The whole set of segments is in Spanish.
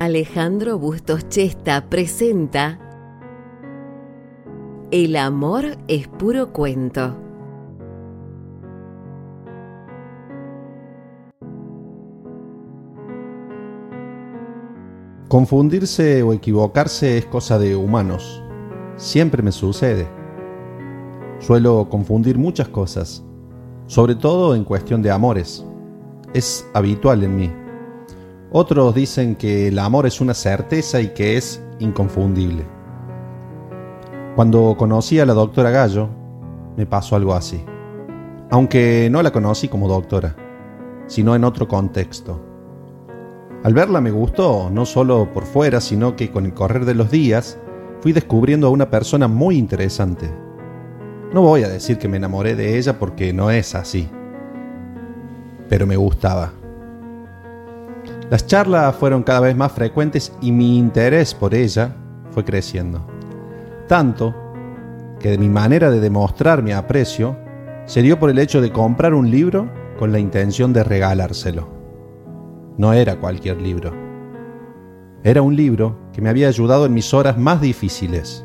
Alejandro Bustos Chesta presenta El amor es puro cuento. Confundirse o equivocarse es cosa de humanos. Siempre me sucede. Suelo confundir muchas cosas, sobre todo en cuestión de amores. Es habitual en mí. Otros dicen que el amor es una certeza y que es inconfundible. Cuando conocí a la doctora Gallo, me pasó algo así. Aunque no la conocí como doctora, sino en otro contexto. Al verla me gustó, no solo por fuera, sino que con el correr de los días fui descubriendo a una persona muy interesante. No voy a decir que me enamoré de ella porque no es así, pero me gustaba. Las charlas fueron cada vez más frecuentes y mi interés por ella fue creciendo. Tanto que de mi manera de demostrar mi aprecio se dio por el hecho de comprar un libro con la intención de regalárselo. No era cualquier libro. Era un libro que me había ayudado en mis horas más difíciles.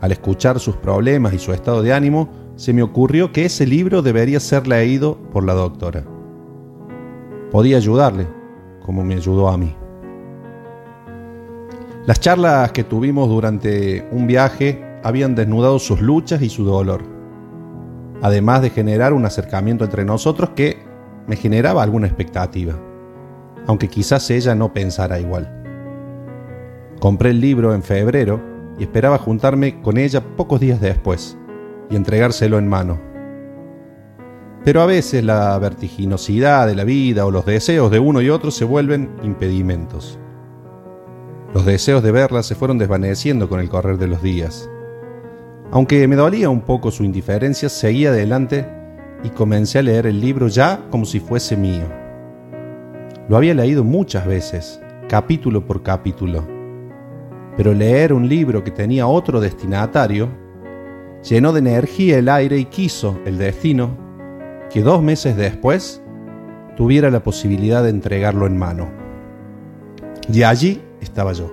Al escuchar sus problemas y su estado de ánimo, se me ocurrió que ese libro debería ser leído por la doctora. Podía ayudarle, como me ayudó a mí. Las charlas que tuvimos durante un viaje habían desnudado sus luchas y su dolor, además de generar un acercamiento entre nosotros que me generaba alguna expectativa, aunque quizás ella no pensara igual. Compré el libro en febrero y esperaba juntarme con ella pocos días después y entregárselo en mano pero a veces la vertiginosidad de la vida o los deseos de uno y otro se vuelven impedimentos. Los deseos de verla se fueron desvaneciendo con el correr de los días. Aunque me dolía un poco su indiferencia, seguí adelante y comencé a leer el libro ya como si fuese mío. Lo había leído muchas veces, capítulo por capítulo. Pero leer un libro que tenía otro destinatario llenó de energía el aire y quiso el destino que dos meses después tuviera la posibilidad de entregarlo en mano. Y allí estaba yo,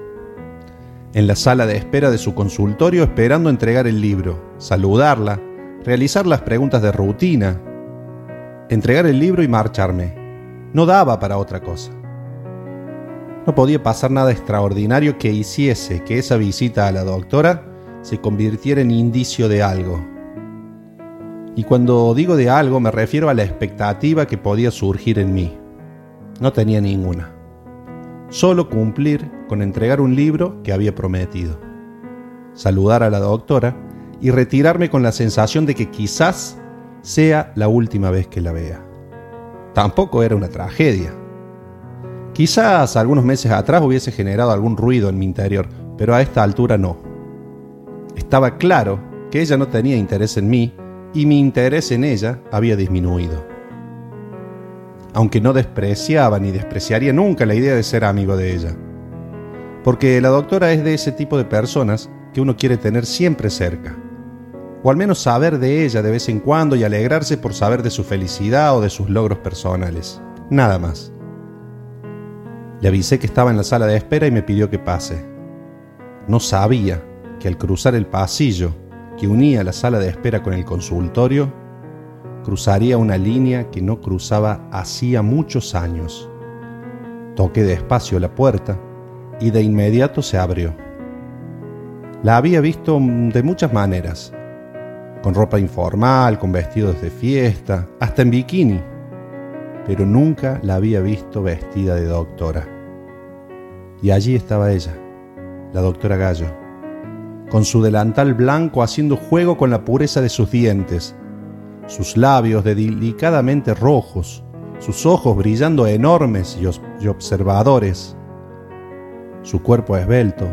en la sala de espera de su consultorio esperando entregar el libro, saludarla, realizar las preguntas de rutina, entregar el libro y marcharme. No daba para otra cosa. No podía pasar nada extraordinario que hiciese que esa visita a la doctora se convirtiera en indicio de algo, y cuando digo de algo me refiero a la expectativa que podía surgir en mí. No tenía ninguna. Solo cumplir con entregar un libro que había prometido. Saludar a la doctora y retirarme con la sensación de que quizás sea la última vez que la vea. Tampoco era una tragedia. Quizás algunos meses atrás hubiese generado algún ruido en mi interior, pero a esta altura no. Estaba claro que ella no tenía interés en mí y mi interés en ella había disminuido. Aunque no despreciaba ni despreciaría nunca la idea de ser amigo de ella. Porque la doctora es de ese tipo de personas que uno quiere tener siempre cerca. O al menos saber de ella de vez en cuando y alegrarse por saber de su felicidad o de sus logros personales. Nada más. Le avisé que estaba en la sala de espera y me pidió que pase. No sabía que al cruzar el pasillo que unía la sala de espera con el consultorio, cruzaría una línea que no cruzaba hacía muchos años. Toqué despacio la puerta y de inmediato se abrió. La había visto de muchas maneras, con ropa informal, con vestidos de fiesta, hasta en bikini, pero nunca la había visto vestida de doctora. Y allí estaba ella, la doctora Gallo con su delantal blanco haciendo juego con la pureza de sus dientes, sus labios delicadamente rojos, sus ojos brillando enormes y, observadores, su cuerpo esbelto,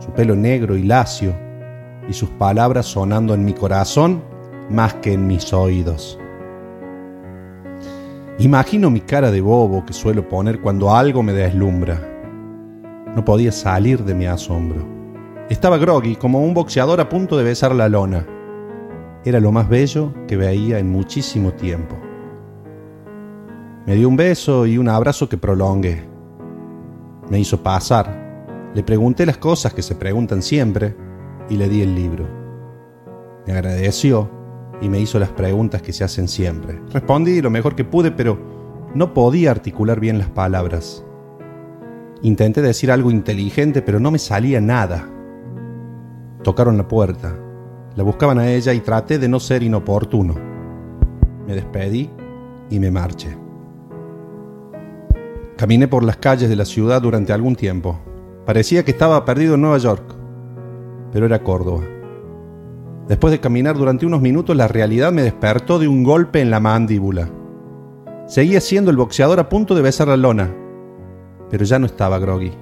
su pelo negro y lacio, y sus palabras sonando en mi corazón más que en mis oídos. Imagino mi cara de bobo que suelo poner cuando algo me deslumbra. No podía salir de mi asombro. Estaba groggy, como un boxeador a punto de besar la lona. Era lo más bello que veía en muchísimo tiempo. Me dio un beso y un abrazo que prolongué. Me hizo pasar. Le pregunté las cosas que se preguntan siempre y le di el libro. Me agradeció y me hizo las preguntas que se hacen siempre. Respondí lo mejor que pude, pero no podía articular bien las palabras. Intenté decir algo inteligente, pero no me salía nada. Tocaron la puerta. La buscaban a ella y traté de no ser inoportuno. Me despedí y me marché. Caminé por las calles de la ciudad durante algún tiempo. Parecía que estaba perdido en Nueva York, pero era Córdoba. Después de caminar durante unos minutos, la realidad me despertó de un golpe en la mandíbula. Seguía siendo el boxeador a punto de besar la lona, pero ya no estaba groggy.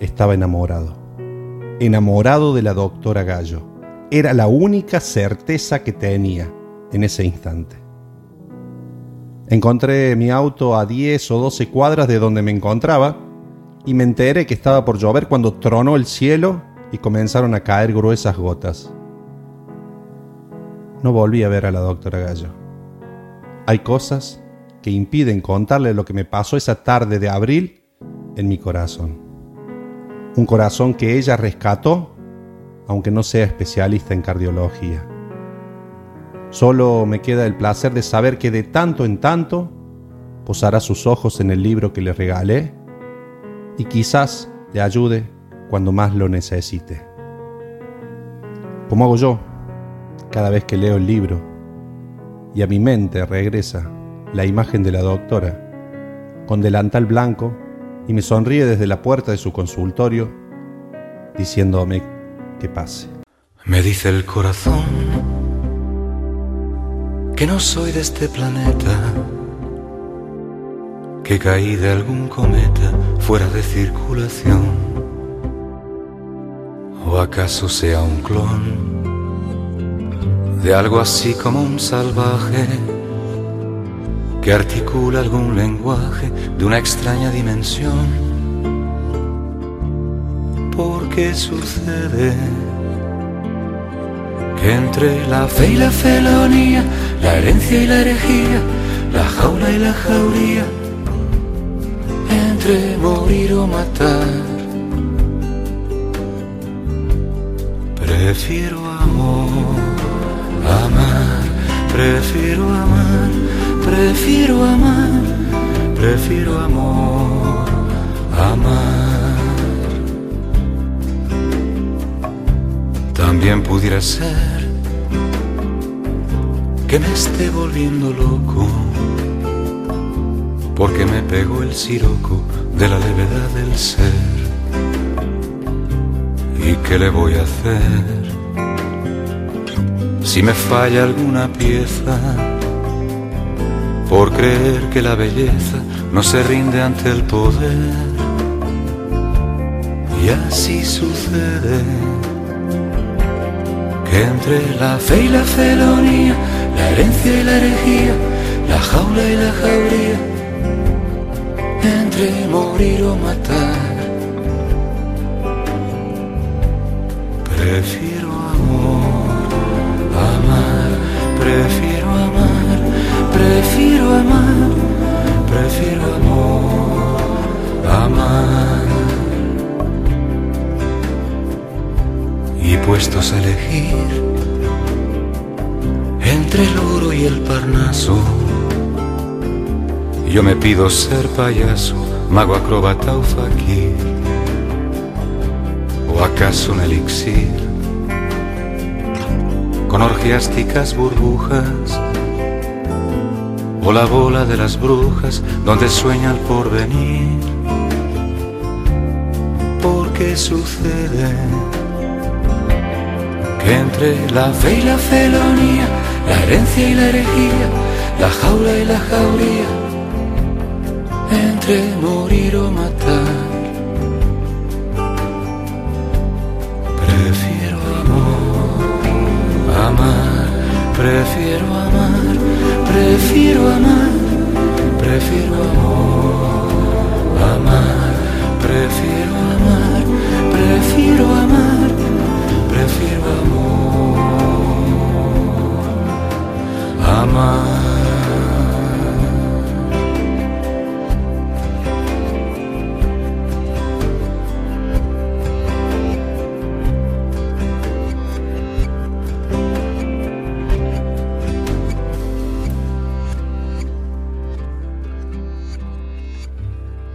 Estaba enamorado. Enamorado de la doctora Gallo. Era la única certeza que tenía en ese instante. Encontré mi auto a 10 o 12 cuadras de donde me encontraba y me enteré que estaba por llover cuando tronó el cielo y comenzaron a caer gruesas gotas. No volví a ver a la doctora Gallo. Hay cosas que impiden contarle lo que me pasó esa tarde de abril en mi corazón. Un corazón que ella rescató, aunque no sea especialista en cardiología. Solo me queda el placer de saber que de tanto en tanto posará sus ojos en el libro que le regalé y quizás le ayude cuando más lo necesite. Como hago yo cada vez que leo el libro y a mi mente regresa la imagen de la doctora con delantal blanco y me sonríe desde la puerta de su consultorio diciéndome que pase. Me dice el corazón que no soy de este planeta, que caí de algún cometa fuera de circulación, o acaso sea un clon de algo así como un salvaje que articula algún lenguaje de una extraña dimensión. Porque sucede que entre la fe y la felonía, la herencia y la herejía, la jaula y la jauría, entre morir o matar, prefiero amor amar, prefiero amar, prefiero amar, prefiero amor, amar. También pudiera ser que me esté volviendo loco, porque me pegó el siroco de la levedad del ser. ¿Y qué le voy a hacer? si me falla alguna pieza, por creer que la belleza no se rinde ante el poder. Y así sucede que entre la fe y la felonía, la herencia y la herejía, la jaula y la jauría, entre morir o matar, prefiero Prefiero amar, prefiero amar, prefiero amor, amar. Y puestos a elegir entre el oro y el parnaso, yo me pido ser payaso, mago acróbata o fakir, o acaso un elixir con orgiásticas burbujas, o la bola de las brujas donde sueña el porvenir. Porque sucede que entre la fe y la felonía, la herencia y la herejía, la jaula y la jauría, entre morir o matar, prefiero Prefiero amar, Prefiero amar, prefiero amor, amar, prefiero amar, prefiero amar, prefiero amor, amar.